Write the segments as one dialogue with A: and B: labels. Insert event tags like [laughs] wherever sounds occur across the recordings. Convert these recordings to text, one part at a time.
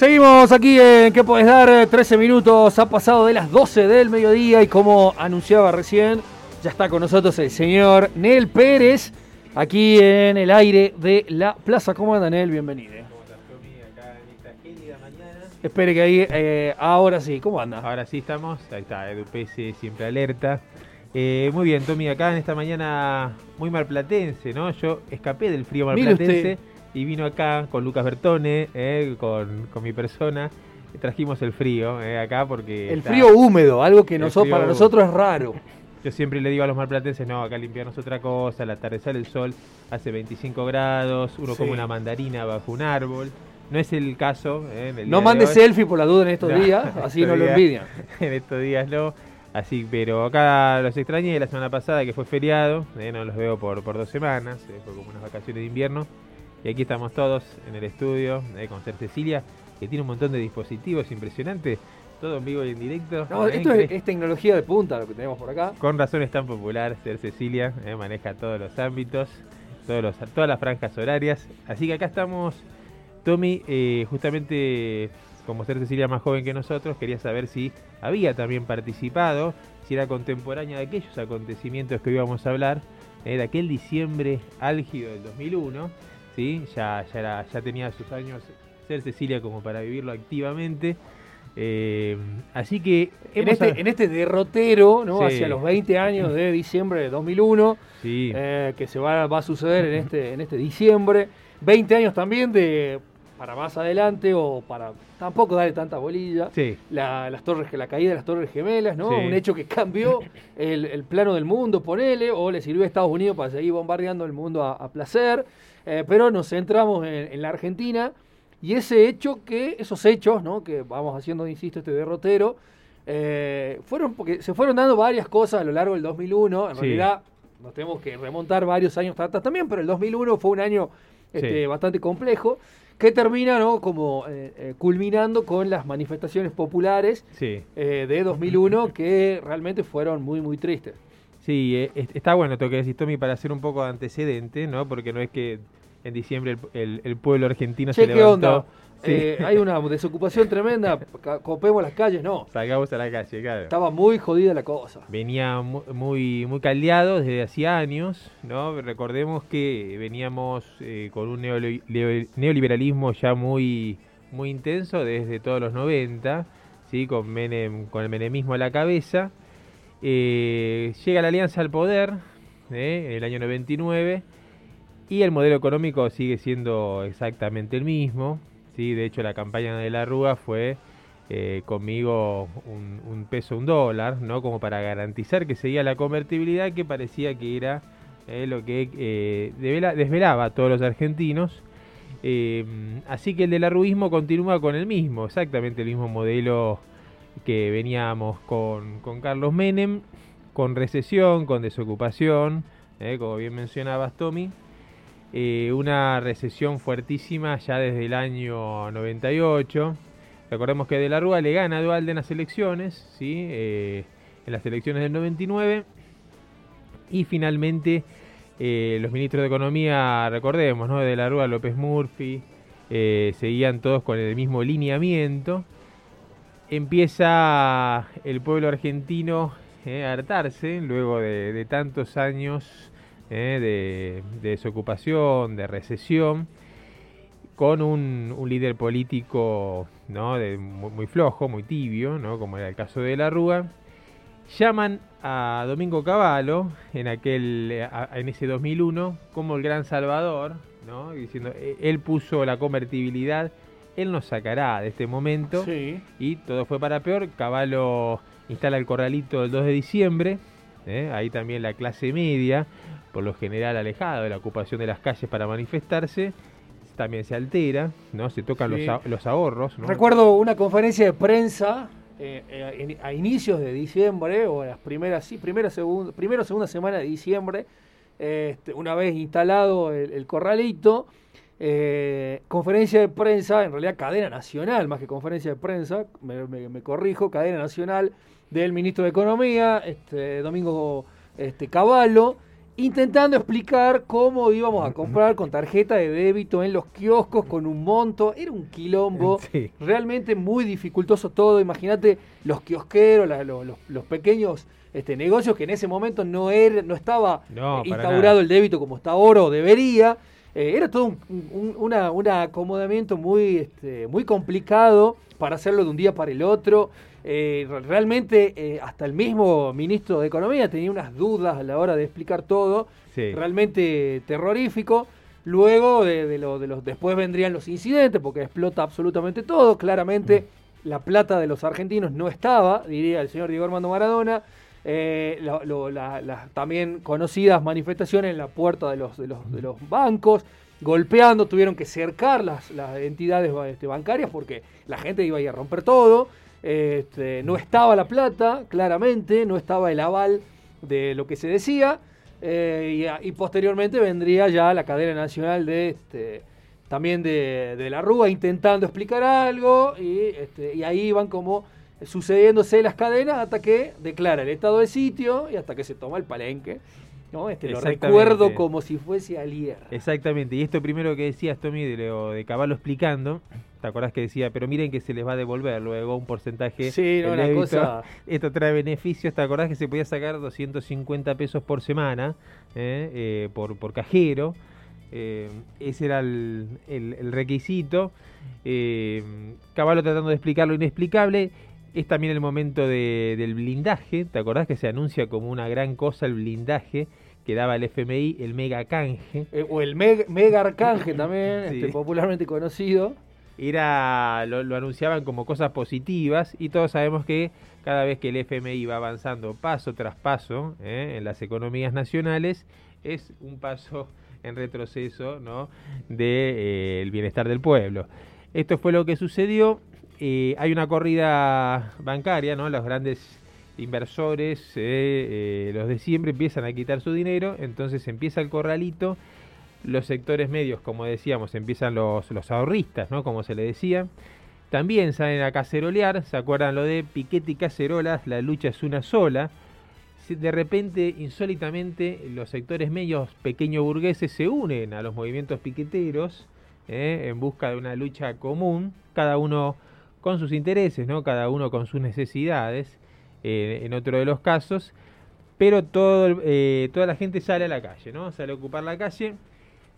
A: Seguimos aquí en ¿Qué podés dar? 13 minutos, ha pasado de las 12 del mediodía y como anunciaba recién, ya está con nosotros el señor Nel Pérez, aquí en el aire de la Plaza. ¿Cómo anda Nel? Bienvenido. Espere que ahí, eh, ahora sí, ¿cómo anda?
B: Ahora sí estamos, ahí está, EduPS siempre alerta. Eh, muy bien, Tommy, acá en esta mañana muy marplatense, ¿no? Yo escapé del frío marplatense y vino acá con Lucas Bertone, eh, con, mi persona. Trajimos el frío eh, acá porque...
A: El frío húmedo, algo que para nosotros es raro. [laughs]
B: Yo siempre le digo a los marplatenses, no, acá es otra cosa, al atardecer el sol hace 25 grados, uno come una mandarina bajo un árbol. No es el caso. Eh,
A: no mande selfie por la duda en estos [laughs] días, así no lo envidian. [laughs]
B: En estos días no. Así, pero acá los extrañé la semana pasada que fue feriado, no los veo por, por dos semanas, fue como unas vacaciones de invierno. Y aquí estamos todos en el estudio eh, con Ser Cecilia, que tiene un montón de dispositivos impresionantes, todo en vivo y en directo.
A: No, ¿eh? esto es, tecnología de punta lo que tenemos por acá.
B: Con razón es tan popular Ser Cecilia, eh, maneja todos los ámbitos, todos los, todas las franjas horarias. Así que acá estamos, Tommy, justamente como Ser Cecilia más joven que nosotros, quería saber si había también participado, si era contemporánea de aquellos acontecimientos que íbamos a hablar, de aquel diciembre álgido del 2001 ¿sí? ya, ya, ya tenía sus años ser Cecilia como para vivirlo activamente. Eh, así que
A: en este, en este, derrotero, ¿no? hacia los 20 años de diciembre de 2001, eh, que se va, va, a suceder en este, en este diciembre, 20 años también de para más adelante o para tampoco darle tanta bolilla, la, las torres, la caída de las torres gemelas, ¿no? Un hecho que cambió el, plano del mundo, ponele, o le sirvió a Estados Unidos para seguir bombardeando el mundo a placer. Eh, pero nos centramos en, la Argentina y ese hecho que, esos hechos, ¿no? que vamos haciendo, insisto, este derrotero, eh, fueron porque se fueron dando varias cosas a lo largo del 2001. En realidad, nos tenemos que remontar varios años atrás también, pero el 2001 fue un año este, bastante complejo que termina ¿no? como eh, culminando con las manifestaciones populares de 2001 [laughs] que realmente fueron muy, muy tristes.
B: Sí, eh, está bueno esto que decís, Tommy, para hacer un poco de antecedente, ¿no? Porque no es que en diciembre el, pueblo argentino se levantó. Onda?
A: Eh, hay una desocupación tremenda, copemos las calles, no.
B: Salgamos a la calle, claro.
A: Estaba muy jodida la cosa.
B: Venía muy, muy caldeado desde hacía años, ¿no? Recordemos que veníamos eh, con un neoliberalismo ya muy, muy intenso desde todos los 90, ¿sí? Con, Menem, con el menemismo a la cabeza. Eh, llega la alianza al poder en el año 99 y el modelo económico sigue siendo exactamente el mismo. ¿sí? De hecho, la campaña de la Rúa fue eh, conmigo un, peso, un dólar, ¿no? como para garantizar que seguía la convertibilidad que parecía que era lo que desvelaba a todos los argentinos. así que el del arruismo continúa con el mismo, exactamente el mismo modelo que veníamos con, Carlos Menem, con recesión, con desocupación, eh, como bien mencionabas Tommy, eh, una recesión fuertísima ya desde el año 98. Recordemos que De la Rúa le gana a Dualde en las elecciones, ¿sí? Eh, en las elecciones del 99. Y finalmente los ministros de Economía, recordemos, ¿no? De la Rúa, López Murphy, seguían todos con el mismo lineamiento empieza el pueblo argentino eh, a hartarse luego de, tantos años eh, de, desocupación, de recesión, con un, líder político ¿no? muy, flojo, muy tibio, ¿no? como era el caso de la Rúa. Llaman a Domingo Cavallo en, aquel, en ese 2001 como el gran salvador, ¿no? diciendo, e, él puso la convertibilidad él nos sacará de este momento. Y todo fue para peor. Caballo instala el corralito el 2 de diciembre. ¿eh? Ahí también la clase media, por lo general alejada de la ocupación de las calles para manifestarse, también se altera, ¿no? Se tocan los, ahorros.
A: Recuerdo una conferencia de prensa eh, eh, a inicios de diciembre, o las primeras, sí, primera, segunda, segunda semana de diciembre, este, una vez instalado el corralito, eh, conferencia de prensa, en realidad cadena nacional, más que conferencia de prensa, me, corrijo, cadena nacional del ministro de Economía, este, Domingo este, Caballo, intentando explicar cómo íbamos a comprar con tarjeta de débito en los kioscos con un monto. Era un quilombo [laughs] realmente muy dificultoso todo. Imagínate los kiosqueros, los, pequeños este, negocios que en ese momento no, era, no estaba instaurado el débito como está ahora o debería. Eh, era todo un, acomodamiento muy, este, muy complicado para hacerlo de un día para el otro. Eh, realmente eh, hasta el mismo ministro de Economía tenía unas dudas a la hora de explicar todo. Realmente terrorífico. Luego de, lo, de, los después vendrían los incidentes porque explota absolutamente todo. Claramente mm. la plata de los argentinos no estaba, diría el señor Diego Armando Maradona. Eh, las también conocidas manifestaciones en la puerta de los, de los, de los bancos, golpeando, tuvieron que cercar las, las entidades este, bancarias porque la gente iba a ir a romper todo. Este, no estaba la plata, claramente, no estaba el aval de lo que se decía. Eh, y, posteriormente vendría ya la cadena nacional de este, también de, la Rúa intentando explicar algo y, este, y ahí van como sucediéndose las cadenas hasta que declara el estado de sitio y hasta que se toma el palenque. ¿no? Este, lo recuerdo como si fuese ayer.
B: Exactamente, y esto primero que decías, Tommy, de, de Caballo explicando, ¿te acordás que decía, pero miren que se les va a devolver luego un porcentaje?
A: Sí, no, una cosa... [laughs]
B: Esto trae beneficios, ¿te acordás que se podía sacar 250 pesos por semana eh, eh, por, por cajero? Eh, ese era el, el requisito. Caballo tratando de explicar lo inexplicable es también el momento del blindaje. ¿Te acordás que se anuncia como una gran cosa el blindaje que daba el FMI, el mega canje?
A: Eh, o el mega arcanje [laughs] también, este, popularmente conocido.
B: Era, lo, anunciaban como cosas positivas y todos sabemos que cada vez que el FMI va avanzando paso tras paso ¿eh? en las economías nacionales, es un paso [laughs] en retroceso ¿no? del de, eh, bienestar del pueblo. Esto fue lo que sucedió eh, hay una corrida bancaria, ¿no? Los grandes inversores, los de siempre, empiezan a quitar su dinero, entonces empieza el corralito, los sectores medios, como decíamos, empiezan los, los ahorristas, ¿no? Como se le decía. También salen a cacerolear, ¿se acuerdan lo de Piquete y Cacerolas? La lucha es una sola. De repente, insólitamente, los sectores medios pequeño burgueses se unen a los movimientos piqueteros en busca de una lucha común, cada uno con sus intereses, ¿no? cada uno con sus necesidades, eh, en otro de los casos, pero todo, eh, toda la gente sale a la calle, ¿no? sale a ocupar la calle.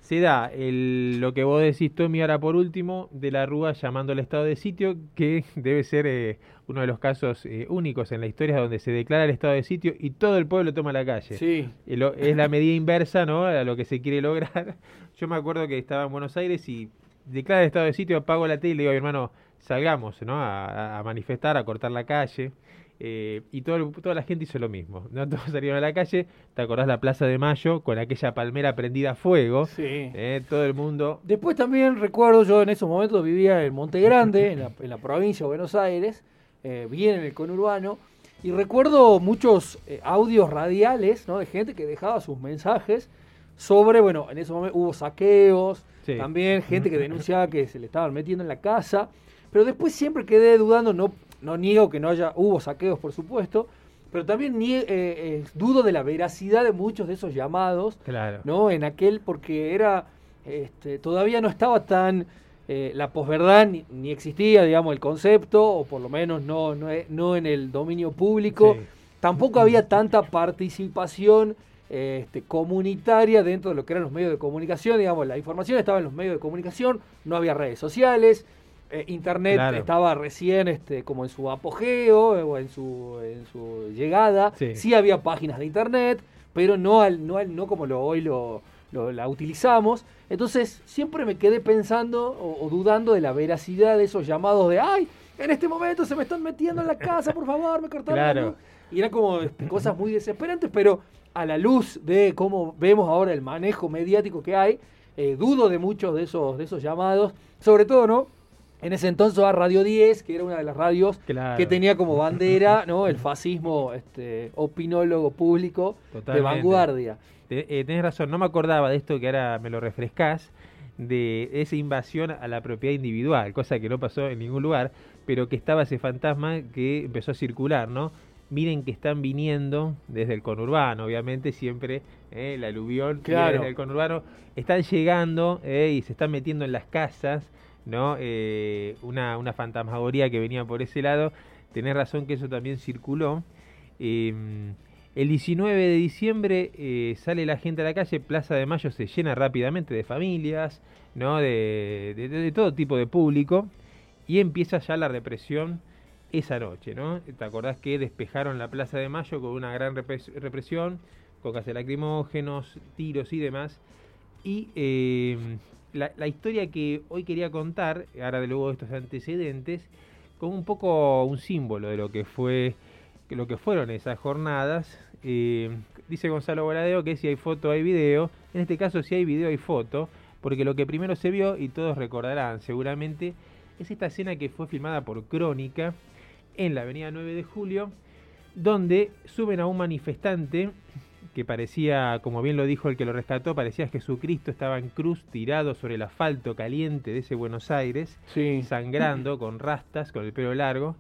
B: Se da el, lo que vos decís, Tommy, ahora por último, de la Rúa llamando al estado de sitio, que [laughs] debe ser eh, uno de los casos únicos en la historia donde se declara el estado de sitio y todo el pueblo toma la calle.
A: Sí.
B: es la medida inversa ¿no? a lo que se quiere lograr. [laughs] Yo me acuerdo que estaba en Buenos Aires y declara el estado de sitio, apago la tele y le digo, hermano, salgamos ¿no? a, manifestar, a cortar la calle. Eh, y todo, toda la gente hizo lo mismo. ¿no? [laughs] Todos salieron a la calle. ¿Te acordás la Plaza de Mayo con aquella palmera prendida a fuego?
A: Sí.
B: Eh, todo el mundo.
A: Después también recuerdo, yo en esos momentos vivía en Monte Grande, en, la, provincia de Buenos Aires, eh, bien en el conurbano. Y recuerdo muchos audios radiales ¿no? de gente que dejaba sus mensajes sobre, bueno, en ese momento hubo saqueos, también gente que [laughs] denunciaba que se le estaban metiendo en la casa. Pero después siempre quedé dudando, no, no niego que no haya, hubo saqueos por supuesto, pero también eh, eh, dudo de la veracidad de muchos de esos llamados,
B: claro.
A: ¿no? En aquel, porque era, este, todavía no estaba tan, eh, la posverdad ni, existía, digamos, el concepto, o por lo menos no, no, no en el dominio público, tampoco había tanta participación este, comunitaria dentro de lo que eran los medios de comunicación, digamos, la información estaba en los medios de comunicación, no había redes sociales, eh, Internet estaba recién este, como en su apogeo eh, o en su, en su llegada. Sí. había páginas de Internet, pero no, al, no, al, no como lo, hoy lo, la utilizamos. Entonces siempre me quedé pensando o, dudando de la veracidad de esos llamados de, ay, en este momento se me están metiendo en la casa, por favor, me cortaron
B: claro.
A: Y eran como este, cosas muy desesperantes, pero a la luz de cómo vemos ahora el manejo mediático que hay, eh, dudo de muchos de esos, de esos llamados, sobre todo, ¿no? En ese entonces a Radio 10, que era una de las radios que tenía como bandera [laughs] ¿no? el fascismo este, opinólogo público de vanguardia.
B: Eh, tenés razón, no me acordaba de esto que ahora me lo refrescás, de esa invasión a la propiedad individual, cosa que no pasó en ningún lugar, pero que estaba ese fantasma que empezó a circular, ¿no? miren que están viniendo desde el conurbano, obviamente siempre eh, la aluvión claro. desde el conurbano, están llegando eh, y se están metiendo en las casas, ¿no? Eh, una, una fantasmagoría que venía por ese lado, tenés razón que eso también circuló. Em, el 19 de diciembre sale la gente a la calle, Plaza de Mayo se llena rápidamente de familias, ¿no? de, de todo tipo de público, y empieza ya la represión esa noche, ¿no? ¿Te acordás que despejaron la Plaza de Mayo con una gran represión, con gases lacrimógenos, tiros y demás? Y la, historia que hoy quería contar, ahora de luego de estos antecedentes, con un poco un símbolo de lo que fue lo que fueron esas jornadas. Eh, dice Gonzalo Boladeo que si hay foto hay video. En este caso si hay video hay foto, porque lo que primero se vio, y todos recordarán seguramente, es esta escena que fue filmada por Crónica en la avenida 9 de Julio, donde suben a un manifestante que parecía, como bien lo dijo el que lo rescató, parecía Jesucristo estaba en cruz tirado sobre el asfalto caliente de ese Buenos Aires, sangrando, con rastas, con el pelo largo,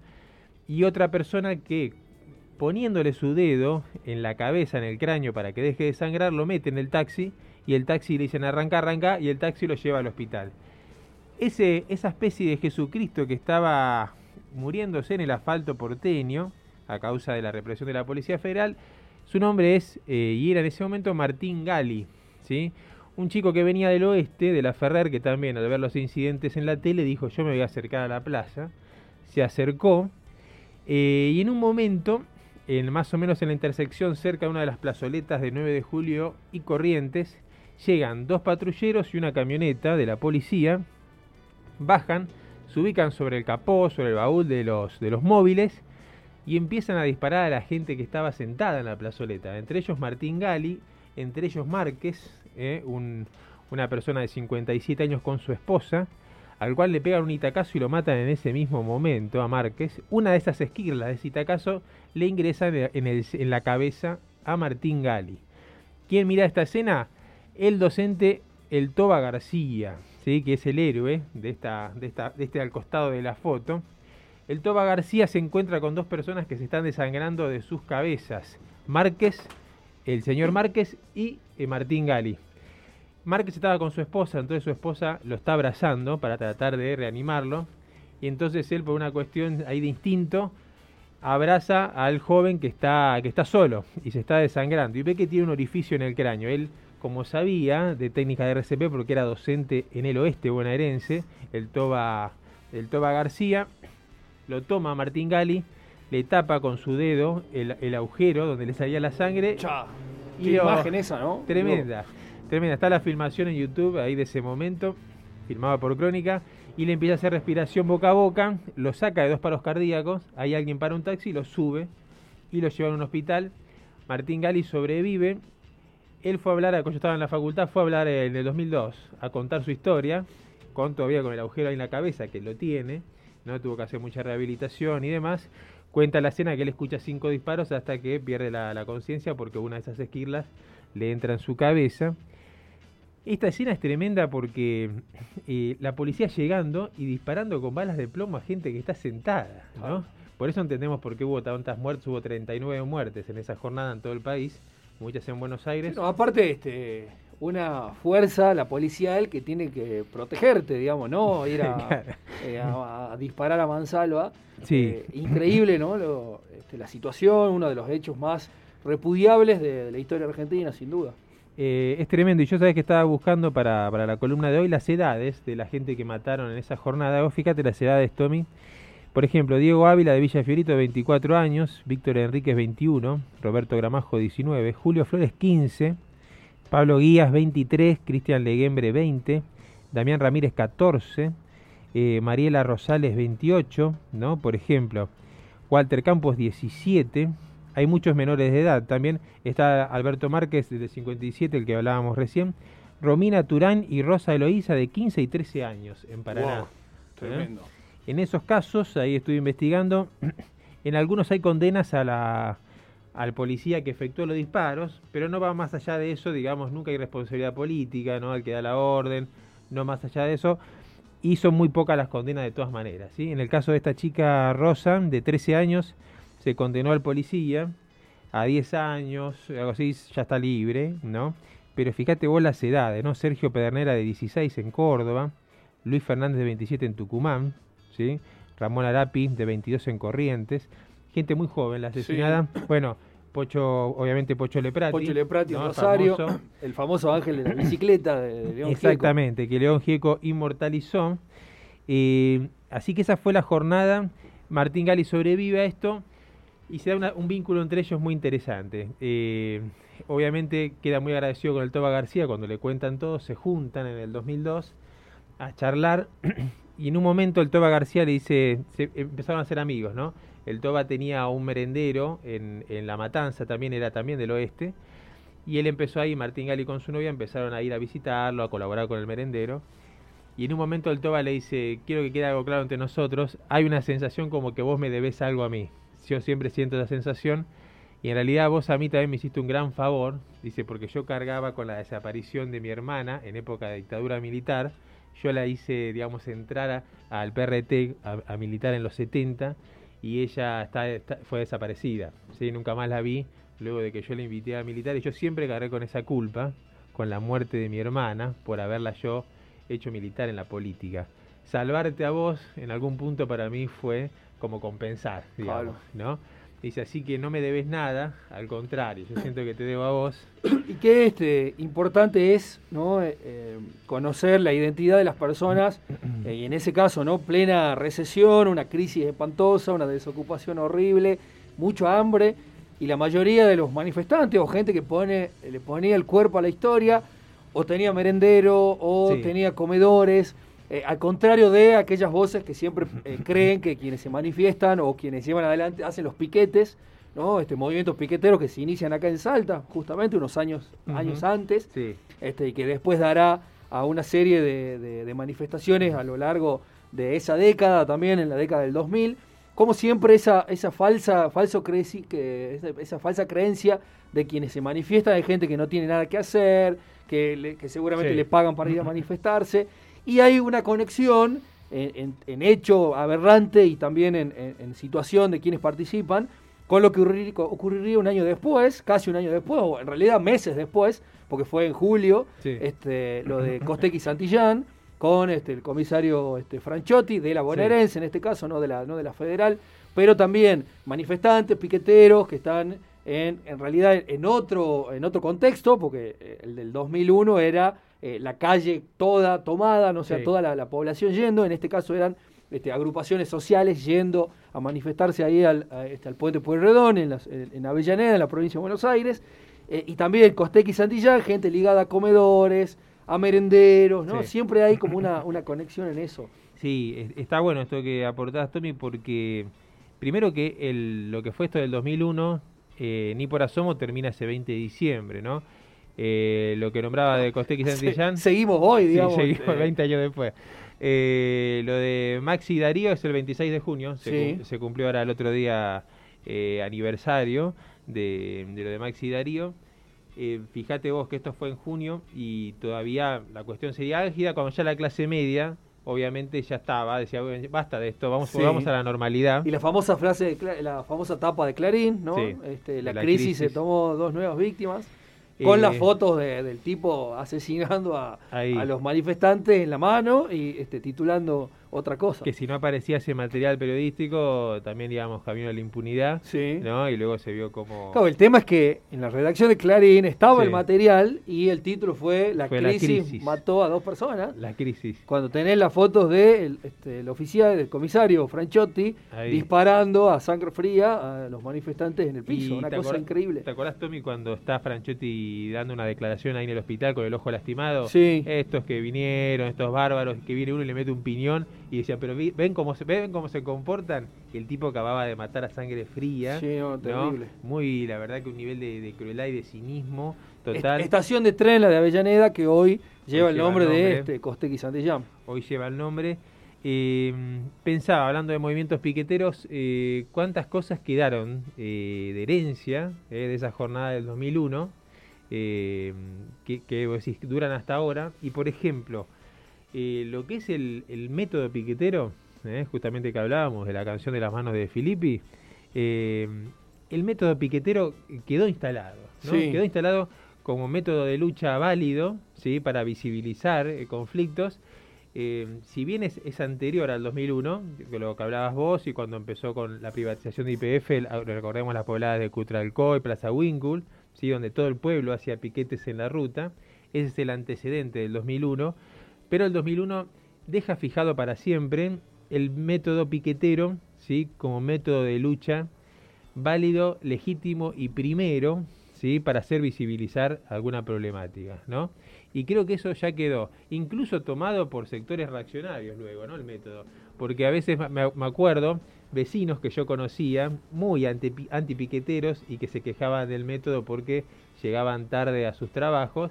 B: y otra persona que poniéndole su dedo en la cabeza, en el cráneo, para que deje de sangrar, lo mete en el taxi y el taxi le dicen arranca, arranca y el taxi lo lleva al hospital. Ese, esa especie de Jesucristo que estaba muriéndose en el asfalto porteño a causa de la represión de la Policía Federal. Su nombre es, eh, y era en ese momento, Martín Gali, ¿sí? un chico que venía del oeste, de la Ferrer, que también al ver los incidentes en la tele dijo yo me voy a acercar a la plaza. Se acercó eh, y en un momento, en, más o menos en la intersección cerca de una de las plazoletas de 9 de julio y Corrientes, llegan dos patrulleros y una camioneta de la policía, bajan, se ubican sobre el capó, sobre el baúl de los, de los móviles y empiezan a disparar a la gente que estaba sentada en la plazoleta, entre ellos Martín Gali, entre ellos Márquez, eh, una persona de 57 años con su esposa, al cual le pegan un itacazo y lo matan en ese mismo momento a Márquez. Una de esas esquirlas de ese itacazo le ingresa en, la cabeza a Martín Gali. ¿Quién mira esta escena? El docente El Toba García, ¿sí? que es el héroe de este al costado de la foto. El Toba García se encuentra con dos personas que se están desangrando de sus cabezas. Márquez, el señor Márquez y eh, Martín Gali. Márquez estaba con su esposa, entonces su esposa lo está abrazando para tratar de reanimarlo. Y entonces él, por una cuestión ahí de instinto, abraza al joven que está, que está solo y se está desangrando. Y ve que tiene un orificio en el cráneo. Él como sabía de técnica de RCP porque era docente en el oeste bonaerense, el Toba, el Toba García, lo toma Martín Gali, le tapa con su dedo el, agujero donde le salía la sangre.
A: y imagen esa, ¿no?
B: Tremenda, tremenda. Está la filmación en YouTube ahí de ese momento, filmada por Crónica, y le empieza a hacer respiración boca a boca, lo saca de dos paros cardíacos, hay alguien para un taxi, lo sube y lo lleva a un hospital. Martín Gali sobrevive él fue a hablar, cuando yo estaba en la facultad, fue a hablar en el 2002, a contar su historia, con todavía con el agujero ahí en la cabeza, que lo tiene, no tuvo que hacer mucha rehabilitación y demás. Cuenta la escena que él escucha cinco disparos hasta que pierde la, conciencia porque una de esas esquirlas le entra en su cabeza. Esta escena es tremenda porque eh, la policía llegando y disparando con balas de plomo a gente que está sentada, ¿no? Por eso entendemos por qué hubo tantas muertes, hubo 39 muertes en esa jornada en todo el país muchas en Buenos Aires.
A: No, aparte, este, una fuerza, la policial, que tiene que protegerte, digamos, ¿no? Ir a, [laughs] eh, disparar a mansalva.
B: Sí. Eh,
A: increíble, ¿no? Este, la situación, uno de los hechos más repudiables de, la historia argentina, sin duda.
B: Eh, es tremendo. Y yo sabes que estaba buscando para, para, la columna de hoy las edades de la gente que mataron en esa jornada. Vos fíjate las edades, Tommy. Por ejemplo, Diego Ávila de Villa Fiorito, 24 años, Víctor Enríquez, 21, Roberto Gramajo, 19, Julio Flores, 15, Pablo Guías, 23, Cristian Leguembre, 20, Damián Ramírez, 14, eh, Mariela Rosales, 28, ¿no? Por ejemplo, Walter Campos, 17, hay muchos menores de edad también, está Alberto Márquez, de 57, el que hablábamos recién, Romina Turán y Rosa Eloísa, de 15 y 13 años, en Paraná.
A: ¿Eh? tremendo.
B: En esos casos, ahí estoy investigando, [clears throat] en algunos hay condenas a la, al policía que efectuó los disparos, pero no va más allá de eso, digamos, nunca hay responsabilidad política, ¿no? Al que da la orden, no más allá de eso, y son muy pocas las condenas de todas maneras, ¿sí? En el caso de esta chica Rosa, de 13 años, se condenó al policía a 10 años, algo así, ya está libre, ¿no? Pero fíjate vos las edades, ¿no? Sergio Pedernera de 16 en Córdoba, Luis Fernández de 27 en Tucumán, ¿sí? Ramón Arapi de 22 en Corrientes, gente muy joven, la asesinada, bueno, Pocho, obviamente Pocho Leprati.
A: Pocho Leprati, Rosario, el famoso ángel de la bicicleta de León
B: Exactamente, que León Gieco inmortalizó. Eh, así que esa fue la jornada. Martín Gali sobrevive a esto y se da un vínculo entre ellos muy interesante. Eh, obviamente queda muy agradecido con el Toba García cuando le cuentan todo, se juntan en el 2002 a charlar [clears throat] y en un momento el Toba García le dice, se empezaron a ser amigos, ¿no? El Toba tenía un merendero en, en La Matanza, también era también del oeste, y él empezó ahí, Martín Gali con su novia empezaron a ir a visitarlo, a colaborar con el merendero. Y en un momento el Toba le dice, quiero que quede algo claro entre nosotros, hay una sensación como que vos me debes algo a mí. Yo siempre siento esa sensación y en realidad vos a mí también me hiciste un gran favor, dice, porque yo cargaba con la desaparición de mi hermana en época de dictadura militar. Yo la hice, digamos, entrar al PRT, a, militar en los 70, y ella está, fue desaparecida. ¿sí? Nunca más la vi luego de que yo la invité a militar. Y yo siempre cargué con esa culpa, con la muerte de mi hermana, por haberla yo hecho militar en la política. Salvarte a vos, en algún punto para mí fue como compensar, digamos, ¿no? Dice, así que no me debes nada, al contrario, yo siento que te debo a vos. [clears throat]
A: Y que este, importante es ¿no? Eh, eh, conocer la identidad de las personas, [clears throat] eh, y en ese caso, ¿no? Plena recesión, una crisis espantosa, una desocupación horrible, mucho hambre, y la mayoría de los manifestantes o gente que pone, le ponía el cuerpo a la historia, o tenía merendero, o tenía comedores, eh, al contrario de aquellas voces que siempre eh, [laughs] creen que quienes se manifiestan o quienes llevan adelante hacen los piquetes, ¿no? Este movimientos piqueteros que se inician acá en Salta, justamente unos años, años antes, este, y que después dará a una serie de, manifestaciones a lo largo de esa década, también en la década del 2000, como siempre esa, esa falsa, falso que, esa, falsa creencia de quienes se manifiestan de gente que no tiene nada que hacer, que, que seguramente le pagan para ir a manifestarse, y hay una conexión en, hecho aberrante y también en, situación de quienes participan con lo que ocurriría un año después, casi un año después, o en realidad meses después, porque fue en julio, este, lo de [laughs] Costequi Santillán, con este, el comisario este, Franchotti, de la bonaerense en este caso, no de la, no de la federal, pero también manifestantes, piqueteros que están en, en realidad en otro, en otro contexto, porque eh, el del 2001 era eh, la calle toda tomada, no sea, toda la, población yendo, en este caso eran este, agrupaciones sociales yendo a manifestarse ahí al, este, al puente Pueyrredón, en, en Avellaneda, en la provincia de Buenos Aires, eh, y también Costec y Santillán, gente ligada a comedores, a merenderos, ¿no? Siempre hay como una, una conexión en eso.
B: Sí, está bueno esto que aportás, Tommy, porque primero que el, lo que fue esto del 2001, eh, ni por asomo termina ese 20 de diciembre, ¿no? Eh, lo que nombraba de Costequi Santillán.
A: seguimos hoy, digamos.
B: Sí, seguimos 20 años después. Eh, lo de Maxi Darío es el 26 de junio, se, se cumplió ahora el otro día eh, aniversario de, lo de Maxi Darío. fíjate vos que esto fue en junio y todavía la cuestión sería álgida cuando ya la clase media obviamente ya estaba, decía, basta de esto, vamos, vamos a la normalidad.
A: Y la famosa frase, la famosa tapa de Clarín, ¿no? Este, la, crisis, se tomó dos nuevas víctimas. Con las eh, fotos del tipo asesinando a, a, los manifestantes en la mano y este, titulando otra cosa.
B: Que si no aparecía ese material periodístico, también digamos camino a la impunidad.
A: Sí.
B: ¿no? Y luego se vio como.
A: Claro, el tema es que en la redacción de Clarín estaba el material y el título fue La, crisis, mató a dos personas.
B: La crisis.
A: Cuando tenés las fotos del de este, el oficial, del comisario Franchotti, disparando a sangre fría a los manifestantes en el piso. una cosa increíble.
B: ¿Te acordás, Tommy, cuando está Franchotti dando una declaración ahí en el hospital con el ojo lastimado?
A: Sí.
B: Estos que vinieron, estos bárbaros, que viene uno y le mete un piñón y decía, pero ven cómo se ven cómo se comportan. El tipo acababa de matar a sangre fría.
A: Sí, terrible.
B: Muy, la verdad que un nivel de, crueldad y de cinismo total.
A: Estación de tren, la de Avellaneda, que hoy lleva el nombre, de este, Costequi Santillán.
B: Hoy lleva el nombre. Eh, pensaba, hablando de movimientos piqueteros, eh, cuántas cosas quedaron eh, de herencia de esa jornada del 2001, que, que duran hasta ahora. Y por ejemplo, eh, lo que es el, método piquetero, eh, justamente que hablábamos de la canción de las manos de Filippi, eh, el método piquetero quedó instalado, quedó instalado como método de lucha válido ¿sí? para visibilizar eh, conflictos. Eh, si bien es, anterior al 2001, lo que hablabas vos, y cuando empezó con la privatización de IPF, recordemos las pobladas de Cutralcó y Plaza Winkle, ¿sí? donde todo el pueblo hacía piquetes en la ruta, ese es el antecedente del 2001, pero el 2001 deja fijado para siempre el método piquetero ¿sí? como método de lucha válido, legítimo y primero ¿sí? para hacer visibilizar alguna problemática. ¿no? Y creo que eso ya quedó, incluso tomado por sectores reaccionarios luego, ¿no? el método. Porque a veces me, acuerdo vecinos que yo conocía, muy antipiqueteros y que se quejaban del método porque llegaban tarde a sus trabajos.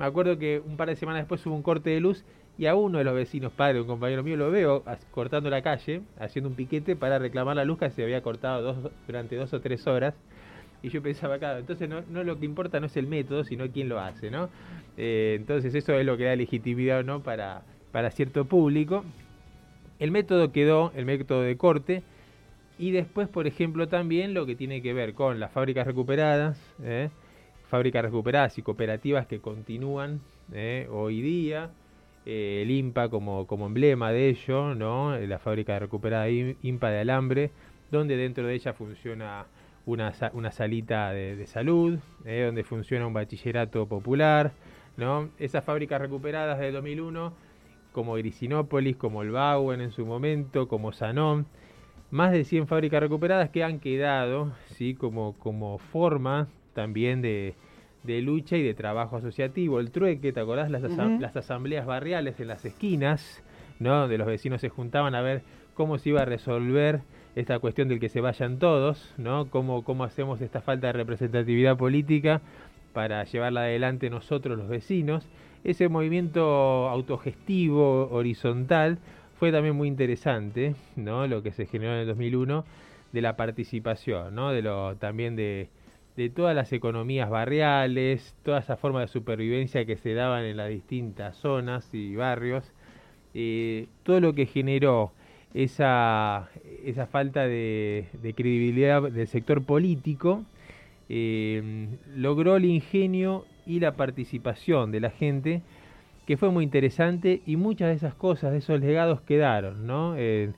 B: Me acuerdo que un par de semanas después hubo un corte de luz y a uno de los vecinos, padre, un compañero mío, lo veo cortando la calle, haciendo un piquete para reclamar la luz que se había cortado durante dos o tres horas. Y yo pensaba, claro, entonces no, no, lo que importa no es el método, sino quién lo hace, ¿no? Eh, entonces eso es lo que da legitimidad no para, para cierto público. El método quedó, el método de corte, y después, por ejemplo, también lo que tiene que ver con las fábricas recuperadas, ¿eh? fábricas recuperadas y cooperativas que continúan ¿eh? hoy día, eh, el IMPA como, como emblema de ello, ¿no? la fábrica recuperada IMPA de alambre, donde dentro de ella funciona una, una salita de, salud, eh, donde funciona un bachillerato popular. ¿no? Esas fábricas recuperadas de 2001, como Grisinópolis, como el Bauen en su momento, como Sanón, más de 100 fábricas recuperadas que han quedado ¿sí? como, como forma también de, de lucha y de trabajo asociativo. El trueque, ¿te acordás? Las, las asambleas barriales en las esquinas, ¿no? Donde los vecinos se juntaban a ver cómo se iba a resolver esta cuestión del que se vayan todos, ¿no? Cómo, cómo hacemos esta falta de representatividad política para llevarla adelante nosotros los vecinos. Ese movimiento autogestivo, horizontal, fue también muy interesante, ¿no? Lo que se generó en el 2001 de la participación, ¿no? De lo también de de todas las economías barriales, toda esa forma de supervivencia que se daban en las distintas zonas y barrios, eh, todo lo que generó esa, esa falta de, credibilidad del sector político, eh, logró el ingenio y la participación de la gente, que fue muy interesante y muchas de esas cosas, de esos legados quedaron, ¿no? Eh,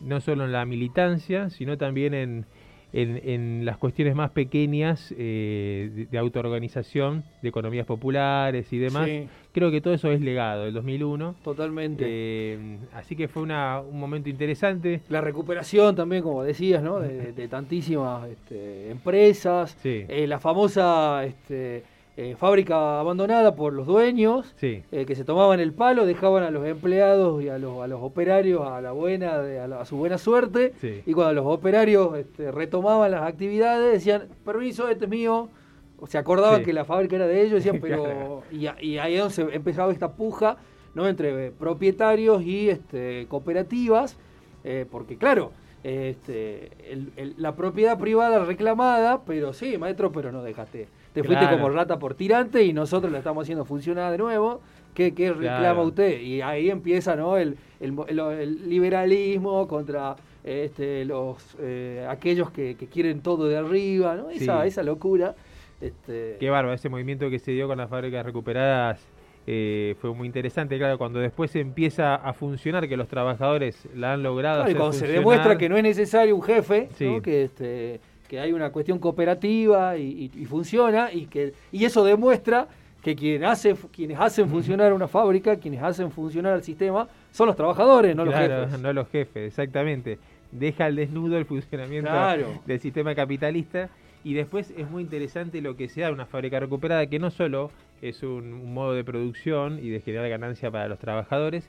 B: no solo en la militancia, sino también en, en, las cuestiones más pequeñas eh, de, autoorganización, de economías populares y demás. Creo que todo eso es legado del 2001.
A: Totalmente.
B: Eh, así que fue una, un momento interesante.
A: La recuperación también, como decías, ¿no? de, tantísimas este, empresas. Eh, la famosa... Este, eh, fábrica abandonada por los dueños, eh, que se tomaban el palo, dejaban a los empleados y a los, a los operarios a la buena, a, su buena suerte, y cuando los operarios este, retomaban las actividades decían, permiso, este es mío, o se acordaban que la fábrica era de ellos, decían, [laughs] pero y, ahí es donde empezaba esta puja ¿no? entre propietarios y este, cooperativas, eh, porque claro, este, la propiedad privada reclamada, pero sí, maestro, pero no dejaste te fuiste como rata por tirante y nosotros la estamos haciendo funcionar de nuevo. ¿Qué, reclama usted? Y ahí empieza ¿no? el, liberalismo contra este, los eh, aquellos que, quieren todo de arriba, ¿no? esa, esa locura. Este...
B: Qué bárbaro, ese movimiento que se dio con las fábricas recuperadas eh, fue muy interesante, claro, cuando después empieza a funcionar, que los trabajadores la han logrado.
A: y cuando se demuestra que no es necesario un jefe, que este, que hay una cuestión cooperativa y, funciona y que y eso demuestra que quien hace, quienes hacen funcionar una fábrica, quienes hacen funcionar el sistema, son los trabajadores, no los jefes.
B: No los jefes, exactamente. Deja al desnudo el funcionamiento del sistema capitalista. Y después es muy interesante lo que se da una fábrica recuperada, que no solo es un modo de producción y de generar ganancia para los trabajadores,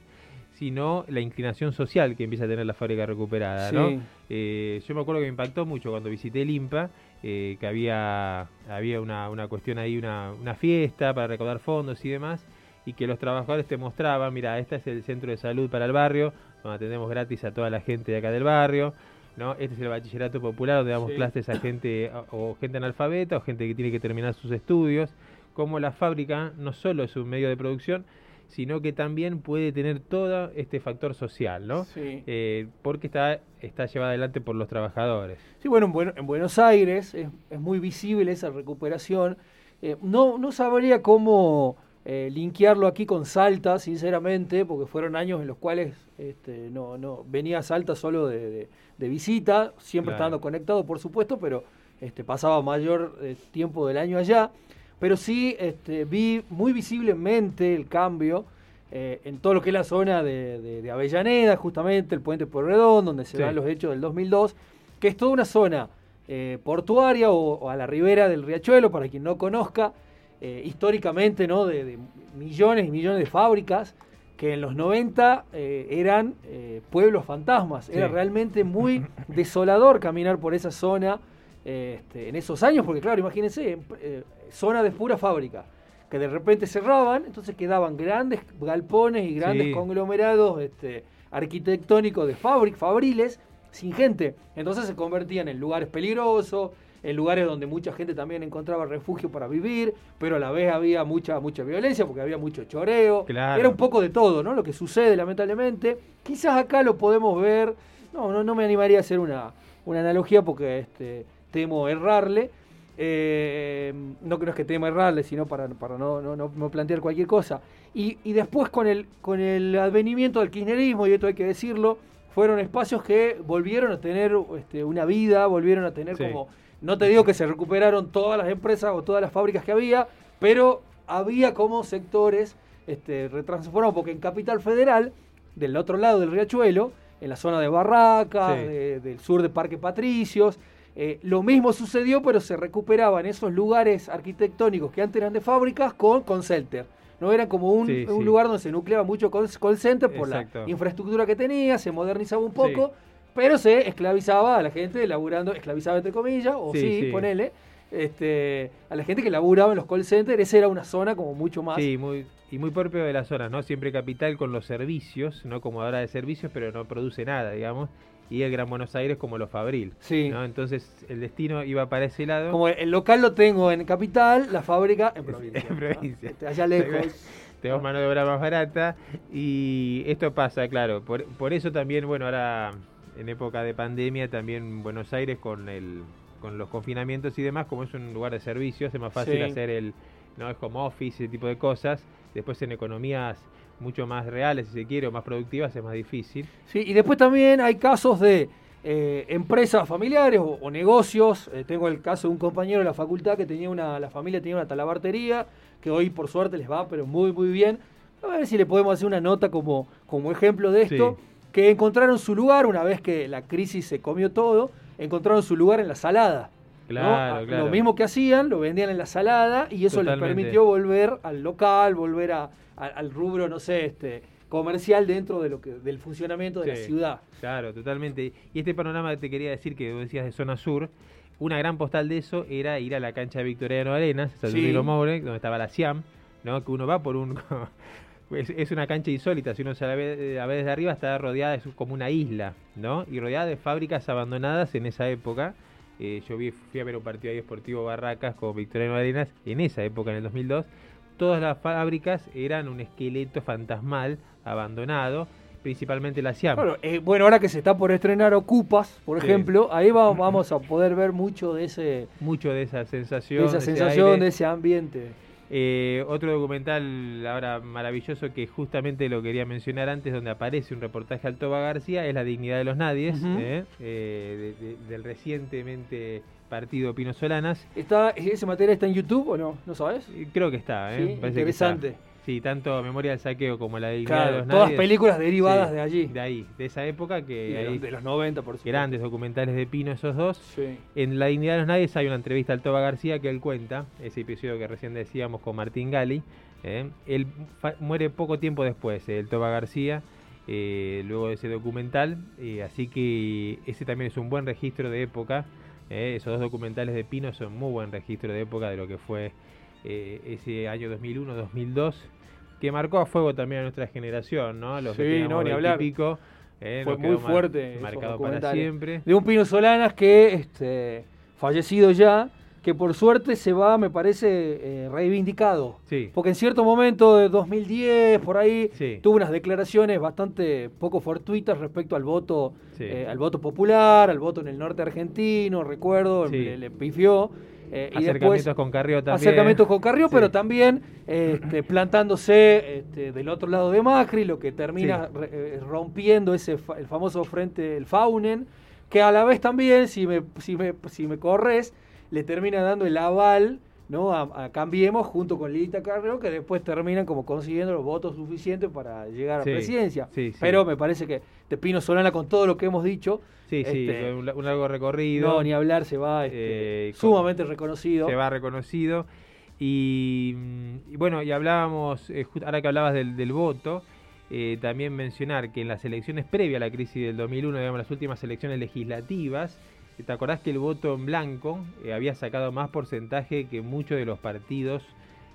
B: sino la inclinación social que empieza a tener la fábrica recuperada. ¿no? Eh, yo me acuerdo que me impactó mucho cuando visité el IMPA, eh, que había, había una, una cuestión ahí, una, una, fiesta para recaudar fondos y demás, y que los trabajadores te mostraban, mira, este es el centro de salud para el barrio, donde atendemos gratis a toda la gente de acá del barrio. ¿no? Este es el bachillerato popular donde damos clases a gente o gente analfabeta o gente que tiene que terminar sus estudios. Como la fábrica no solo es un medio de producción, sino que también puede tener todo este factor social, ¿no? Sí. Eh, porque está, está llevada adelante por los trabajadores.
A: Sí, bueno, en, Buenos Aires es, muy visible esa recuperación. Eh, no, no sabría cómo eh, linkearlo aquí con Salta, sinceramente, porque fueron años en los cuales este, no, no venía Salta solo de, visita, siempre estando conectado, por supuesto, pero este, pasaba mayor tiempo del año allá pero sí este, vi muy visiblemente el cambio eh, en todo lo que es la zona de, Avellaneda, justamente el puente Pueyrredón, donde se dan los hechos del 2002, que es toda una zona eh, portuaria o, a la ribera del riachuelo, para quien no conozca, eh, históricamente, ¿no? De, millones y millones de fábricas que en los 90 eran pueblos fantasmas. Era realmente muy [laughs] desolador caminar por esa zona este, en esos años, porque claro, imagínense, eh, zona de pura fábrica, que de repente cerraban, entonces quedaban grandes galpones y grandes conglomerados este, arquitectónicos de fábrica, fabriles, sin gente. Entonces se convertían en lugares peligrosos, en lugares donde mucha gente también encontraba refugio para vivir, pero a la vez había mucha, mucha violencia porque había mucho choreo. Era un poco de todo, ¿no? Lo que sucede, lamentablemente. Quizás acá lo podemos ver. No, no, no me animaría a hacer una, una analogía porque este, temo errarle. Eh, no creo que temo errarle, sino para, para no, no, no, plantear cualquier cosa. Y, y, después con el, con el advenimiento del kirchnerismo, y esto hay que decirlo, fueron espacios que volvieron a tener este, una vida, volvieron a tener como... No te digo que se recuperaron todas las empresas o todas las fábricas que había, pero había como sectores este, retransformados, porque en Capital Federal, del otro lado del riachuelo, en la zona de Barraca, del sur de Parque Patricios, eh, lo mismo sucedió, pero se recuperaban esos lugares arquitectónicos que antes eran de fábricas con call center. No era como un, lugar donde se nucleaba mucho call, center por la infraestructura que tenía, se modernizaba un poco, pero se esclavizaba a la gente laburando, esclavizaba entre comillas, o sí, ponele, este, a la gente que laburaba en los call centers, esa era una zona como mucho más...
B: Sí, muy, y muy propio de la zona, ¿no? Siempre capital con los servicios, ¿no? Como ahora de servicios, pero no produce nada, digamos y el Gran Buenos Aires como los Fabril. Sí. Entonces el destino iba para ese lado.
A: Como el local lo tengo en capital, la fábrica en [laughs] provincia. en provincia. Este, allá lejos. [laughs]
B: Tenemos mano de obra más barata y esto pasa, claro. Por, por eso también, bueno, ahora en época de pandemia también Buenos Aires con el con los confinamientos y demás, como es un lugar de servicios, es más fácil hacer el no el home office, ese tipo de cosas. Después en economías mucho más reales, si se quiere, o más productivas, es más difícil.
A: Sí, y después también hay casos de eh, empresas familiares o, negocios. Eh, tengo el caso de un compañero de la facultad que tenía una, la familia tenía una talabartería, que hoy por suerte les va, pero muy, muy bien. A ver si le podemos hacer una nota como, como ejemplo de esto, que encontraron su lugar una vez que la crisis se comió todo, encontraron su lugar en la salada. Claro, claro. Lo mismo que hacían, lo vendían en la salada y eso les permitió volver al local, volver a, al, rubro, no sé, este comercial dentro de lo que del funcionamiento de la ciudad.
B: Claro, totalmente. Y este panorama que te quería decir que vos decías de zona sur, una gran postal de eso era ir a la cancha de Victoriano Arenas, sí. Moure, donde estaba la Siam, ¿no? Que uno va por un [laughs] es, una cancha insólita, si uno se la ve, a ver desde arriba está rodeada, es como una isla, ¿no? Y rodeada de fábricas abandonadas en esa época. Eh, yo vi, fui a ver un partido ahí deportivo Barracas con Victoriano Arenas en esa época, en el 2002 todas las fábricas eran un esqueleto fantasmal abandonado, principalmente la Siam.
A: Eh, bueno, ahora que se está por estrenar Ocupas, por ejemplo, ahí [laughs] vamos a poder ver mucho de ese...
B: Mucho de esa sensación.
A: De esa sensación, de ese ambiente.
B: Eh, otro documental ahora maravilloso que justamente lo quería mencionar antes, donde aparece un reportaje de Altoba García, es La dignidad de los nadies, eh, del recientemente partido Pino Solanas.
A: ¿Está, ¿Ese material está en YouTube o no? ¿No sabes?
B: Creo que está, ¿eh?
A: interesante.
B: Sí, tanto Memoria del Saqueo como La Dignidad de los
A: Todas películas derivadas de allí.
B: De ahí, de esa época que...
A: de los 90, por supuesto.
B: Grandes documentales de Pino esos dos. En La Dignidad de los Nadies hay una entrevista al Toba García que él cuenta, ese episodio que recién decíamos con Martín Gali. ¿eh? Él muere poco tiempo después, el Toba García. Eh, luego de ese documental, eh, así que ese también es un buen registro de época eh, esos dos documentales de Pino son muy buen registro de época de lo que fue eh, ese año 2001-2002, que marcó a fuego también a nuestra generación, ¿no?
A: Los sí, no, ni hablar. Eh, fue muy fuerte.
B: Marcado para siempre.
A: De un Pino Solanas que, este, fallecido ya, que por suerte se va, me parece, eh, reivindicado. Porque en cierto momento de 2010, por ahí, tuvo unas declaraciones bastante poco fortuitas respecto al voto, eh, al voto popular, al voto en el norte argentino, recuerdo, le, pifió.
B: Eh, acercamientos con Carrió también.
A: Acercamientos con Carrió, pero también este, [clears throat] plantándose este, del otro lado de Macri, lo que termina rompiendo ese el famoso frente, el Faunen, que a la vez también, si me, si me, si me corres, le termina dando el aval ¿no? A, Cambiemos junto con Lilita Carrero, que después terminan como consiguiendo los votos suficientes para llegar a la presidencia. Pero me parece que de Pino Solana, con todo lo que hemos dicho.
B: Sí, sí, este, un, largo recorrido.
A: No, ni hablar, se va este, eh, sumamente reconocido.
B: Se va reconocido. Y, bueno, y hablábamos, eh, ahora que hablabas del, del voto, eh, también mencionar que en las elecciones previas a la crisis del 2001, digamos, las últimas elecciones legislativas, ¿Te acordás que el voto en blanco eh, había sacado más porcentaje que muchos de los partidos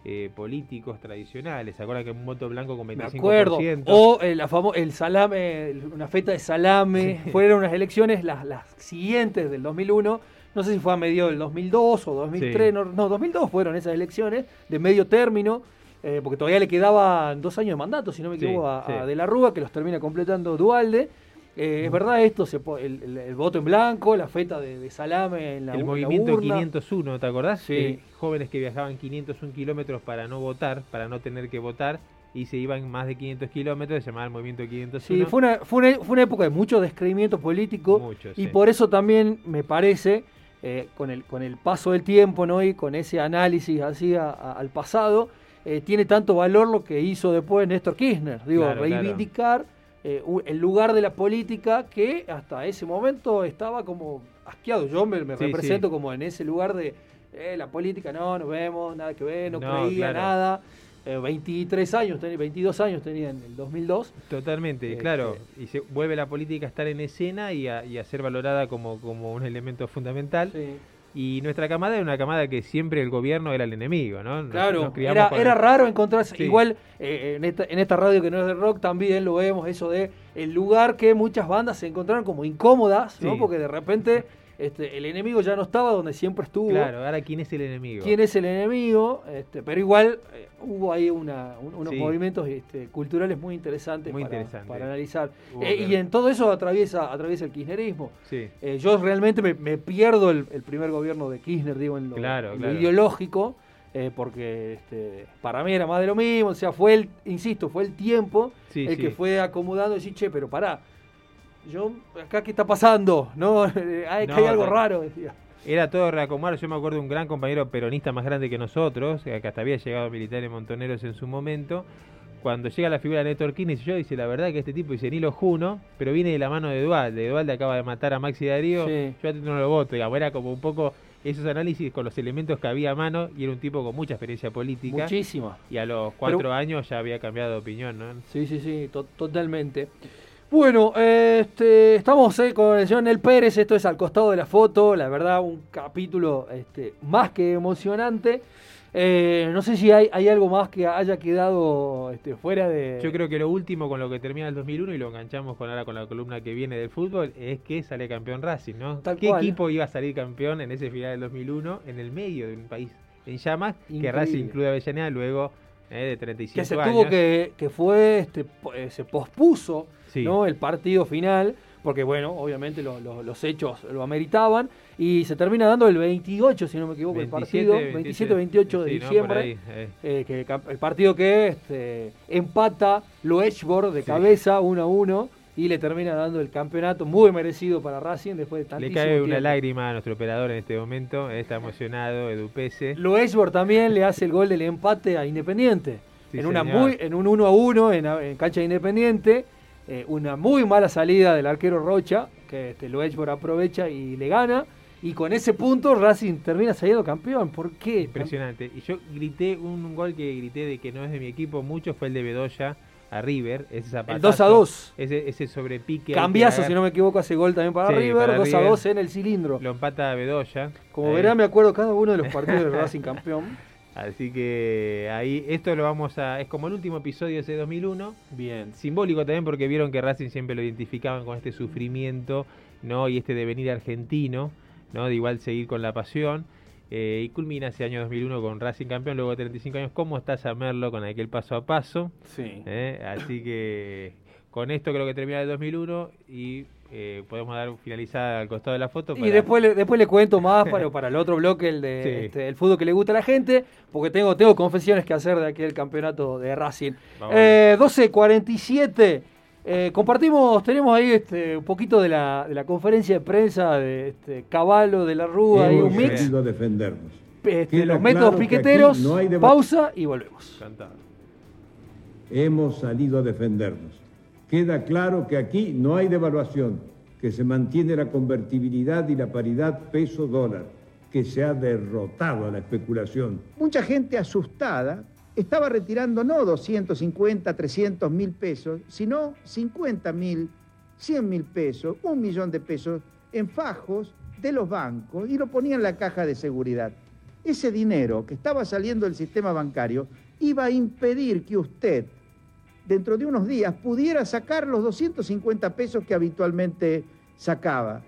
B: eh, políticos tradicionales? ¿Se acuerdan que un voto blanco con 25%? Me acuerdo.
A: O el, el salame, una feta de salame. Fueron unas elecciones, las, las siguientes del 2001. No sé si fue a medio del 2002 o 2003. No, 2002 fueron esas elecciones de medio término. Eh, porque todavía le quedaban dos años de mandato, si no me equivoco, a, De la Rúa, que los termina completando Dualde. Eh, es verdad esto, se el, voto en blanco, la feta de, salame en la
B: El movimiento 501, ¿te acordás? Sí. jóvenes que viajaban 501 kilómetros para no votar, para no tener que votar, y se iban más de 500 kilómetros, se llamaba el movimiento 501.
A: Sí, fue una, fue una, época de mucho descreimiento político, y por eso también me parece, eh, con, el, con el paso del tiempo ¿no? y con ese análisis así al pasado, eh, tiene tanto valor lo que hizo después Néstor Kirchner, digo, reivindicar... Eh, el lugar de la política que hasta ese momento estaba como asqueado. Yo me, represento como en ese lugar de eh, la política, no, nos vemos, nada que ver, no, creía nada. 23 eh, años, 22 años tenía en el 2002.
B: Totalmente, este, claro. Y se vuelve la política a estar en escena y a, ser valorada como, como un elemento fundamental. Sí. Y nuestra camada era una camada que siempre el gobierno era el enemigo, ¿no?
A: claro, era, raro encontrarse. Igual eh, en, esta, en esta radio que no es de rock también lo vemos, eso de el lugar que muchas bandas se encontraron como incómodas, ¿no? Porque de repente este, el enemigo ya no estaba donde siempre estuvo.
B: Claro, ahora quién es el enemigo.
A: ¿Quién es el enemigo? Este, pero igual eh, hubo ahí una, unos movimientos este, culturales muy interesantes para, analizar. Eh, y en todo eso atraviesa, atraviesa el kirchnerismo. Eh, yo realmente me, pierdo el, primer gobierno de Kirchner, digo, en lo, ideológico. porque este, para mí era más de lo mismo, o sea, fue el, insisto, fue el tiempo el que fue acomodando y decir, che, pero pará, yo, acá qué está pasando, ¿no? [laughs] hay, hay algo raro, decía.
B: Era todo reacomodar. Yo me acuerdo de un gran compañero peronista más grande que nosotros, que hasta había llegado a militar en Montoneros en su momento. Cuando llega la figura de Néstor Kirchner, yo dice, la verdad que este tipo dice, ni lo juno, pero viene de la mano de Eduardo. Eduardo acaba de matar a Maxi Darío, yo no lo voto. Digamos, era como un poco esos análisis con los elementos que había a mano y era un tipo con mucha experiencia política.
A: Muchísima.
B: Y a los cuatro años ya había cambiado de opinión, ¿no?
A: Sí, sí, sí, totalmente. Bueno, este, estamos eh, con el señor Nel Pérez, esto es al costado de la foto, la verdad un capítulo este, más que emocionante. Eh, no sé si hay, hay, algo más que haya quedado este, fuera de...
B: Yo creo que lo último con lo que termina el 2001 y lo enganchamos con ahora con la columna que viene del fútbol es que sale campeón Racing, ¿no? ¿Qué equipo iba a salir campeón en ese final del 2001 en el medio de un país en llamas? Que Racing incluye Avellaneda luego eh, de 35
A: años. Que se tuvo que, que fue, este, se pospuso ¿no? El partido final, porque bueno, obviamente los hechos lo ameritaban, y se termina dando el 28, si no me equivoco, el partido, 27-28 de diciembre, eh. Eh, que el partido que este, empata lo Loechbor de cabeza 1 a 1 y le termina dando el campeonato muy merecido para Racing después de tantísimo
B: Le cae una lágrima a nuestro operador en este momento, está emocionado, Edu
A: Lo también le hace el gol del empate a Independiente. en, una muy, en un 1 a 1 en, en cancha de Independiente eh, una muy mala salida del arquero Rocha, que este, lo aprovecha y le gana. Y con ese punto Racing termina saliendo campeón. ¿Por qué?
B: Impresionante. Y yo grité un gol que grité de que no es de mi equipo mucho, fue el de Bedoya a River. Ese
A: el 2 a 2.
B: Ese, ese sobrepique.
A: Cambiazo, si no me equivoco, hace gol también para River. 2 a 2 en el cilindro.
B: Lo empata a Bedoya.
A: Como verán, me acuerdo cada uno de los partidos del Racing campeón. [laughs]
B: Así que ahí, esto lo vamos a. Es como el último episodio de ese 2001.
A: Bien.
B: Simbólico también porque vieron que Racing siempre lo identificaban con este sufrimiento, ¿no? Y este devenir argentino, ¿no? De igual seguir con la pasión. Eh, y culmina ese año 2001 con Racing campeón, luego de 35 años. ¿Cómo está Samerlo con aquel paso a paso?
A: Sí.
B: Eh, así que con esto creo que termina el 2001 y eh, podemos dar finalizada al costado de la foto.
A: Y después le, después le cuento más para, [laughs] para el otro bloque, el de este, el fútbol que le gusta a la gente, porque tengo, tengo confesiones que hacer de aquel campeonato de Racing. Eh, 12.47. Eh, compartimos, tenemos ahí este, un poquito de la, de la conferencia de prensa de este, Caballo de la Rúa y un mix.
C: defendernos.
A: Este, los métodos piqueteros, pausa y volvemos.
C: Hemos salido a defendernos. Queda claro que aquí no hay devaluación, que se mantiene la convertibilidad y la paridad peso-dólar, que se ha derrotado a la especulación.
D: Mucha gente asustada estaba retirando no 250, 300 mil pesos, sino 50 mil, 100 mil pesos, un millón de pesos en fajos de los bancos y lo ponía en la caja de seguridad. Ese dinero que estaba saliendo del sistema bancario iba a impedir que usted, dentro de unos días, pudiera sacar los 250 pesos que habitualmente sacaba.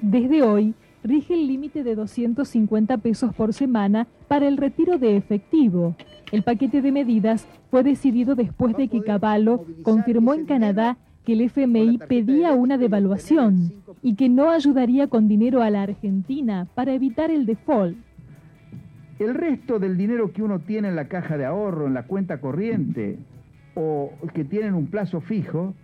E: Desde hoy, rige el límite de 250 pesos por semana para el retiro de efectivo. El paquete de medidas fue decidido después de que Caballo confirmó en Canadá que el FMI pedía una devaluación y que no ayudaría con dinero a la Argentina para evitar el default.
D: El resto del dinero que uno tiene en la caja de ahorro, en la cuenta corriente o que tienen un plazo fijo,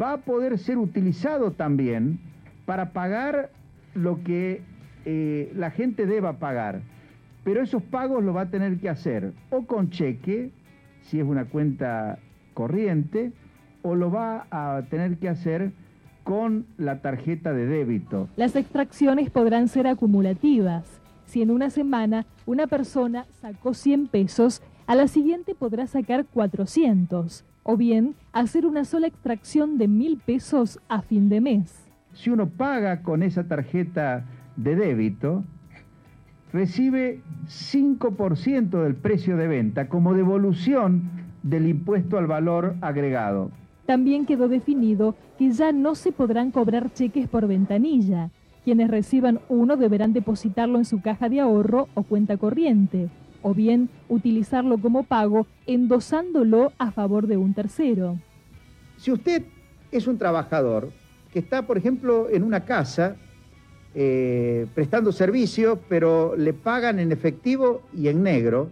D: va a poder ser utilizado también para pagar lo que eh, la gente deba pagar pero esos pagos lo va a tener que hacer o con cheque, si es una cuenta corriente, o lo va a tener que hacer con la tarjeta de débito.
E: Las extracciones podrán ser acumulativas. Si en una semana una persona sacó 100 pesos, a la siguiente podrá sacar 400, o bien hacer una sola extracción de 1000 pesos a fin de mes.
D: Si uno paga con esa tarjeta de débito, recibe 5% del precio de venta como devolución del impuesto al valor agregado.
E: También quedó definido que ya no se podrán cobrar cheques por ventanilla. Quienes reciban uno deberán depositarlo en su caja de ahorro o cuenta corriente, o bien utilizarlo como pago endosándolo a favor de un tercero.
D: Si usted es un trabajador que está, por ejemplo, en una casa eh, prestando servicio, pero le pagan en efectivo y en negro,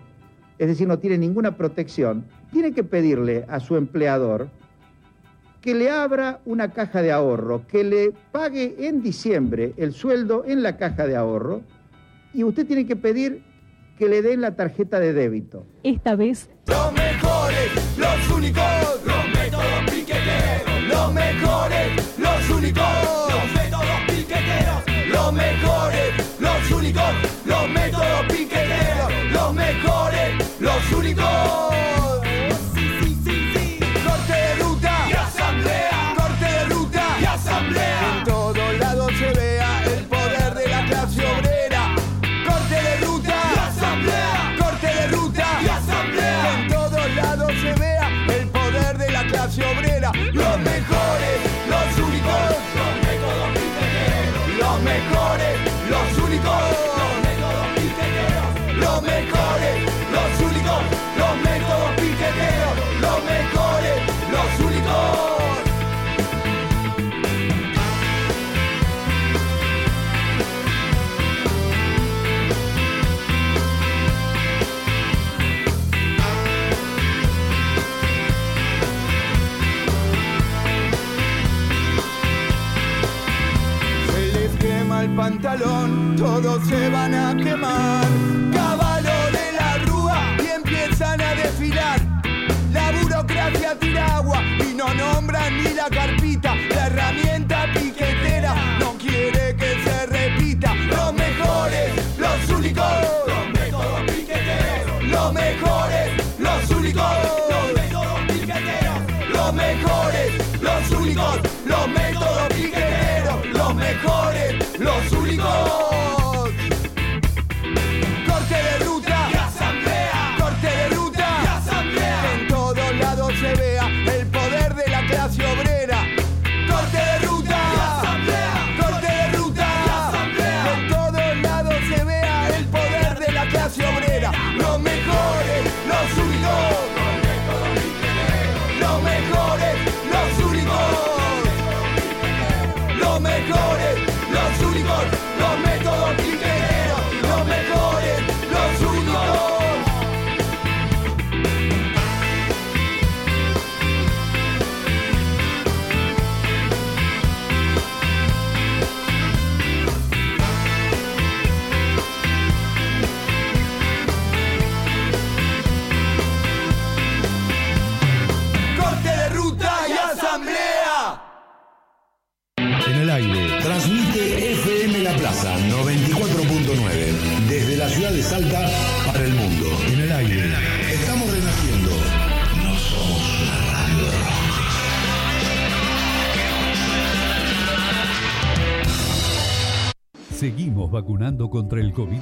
D: es decir, no tiene ninguna protección, tiene que pedirle a su empleador que le abra una caja de ahorro, que le pague en diciembre el sueldo en la caja de ahorro y usted tiene que pedir que le den la tarjeta de débito.
E: Esta vez...
F: Los mejores, los únicos, los únicos, los métodos piqueteros los mejores, los únicos, los métodos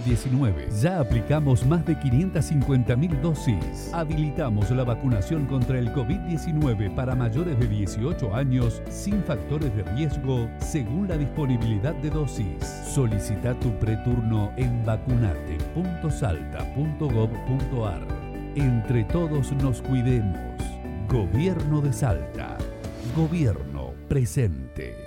G: COVID-19. Ya aplicamos más de 550.000 dosis. Habilitamos la vacunación contra el COVID-19 para mayores de 18 años sin factores de riesgo según la disponibilidad de dosis. Solicita tu preturno en vacunate.salta.gov.ar. Entre todos nos cuidemos. Gobierno de Salta. Gobierno presente.